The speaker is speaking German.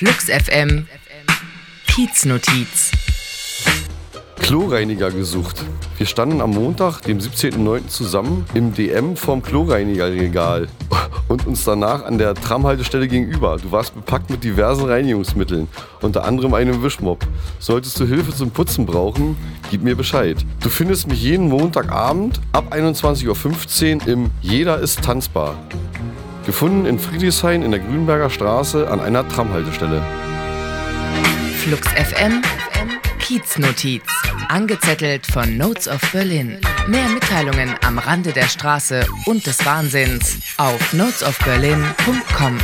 Flux FM Kieznotiz Kloreiniger gesucht. Wir standen am Montag, dem 17.09. zusammen im DM vorm Kloreinigerregal und uns danach an der Tramhaltestelle gegenüber. Du warst bepackt mit diversen Reinigungsmitteln, unter anderem einem Wischmopp. Solltest du Hilfe zum Putzen brauchen, gib mir Bescheid. Du findest mich jeden Montagabend ab 21.15 Uhr im Jeder ist tanzbar. Gefunden in Friedrichshain in der Grünberger Straße an einer Tramhaltestelle. Flux FM Kieznotiz. Angezettelt von Notes of Berlin. Mehr Mitteilungen am Rande der Straße und des Wahnsinns auf notesofberlin.com.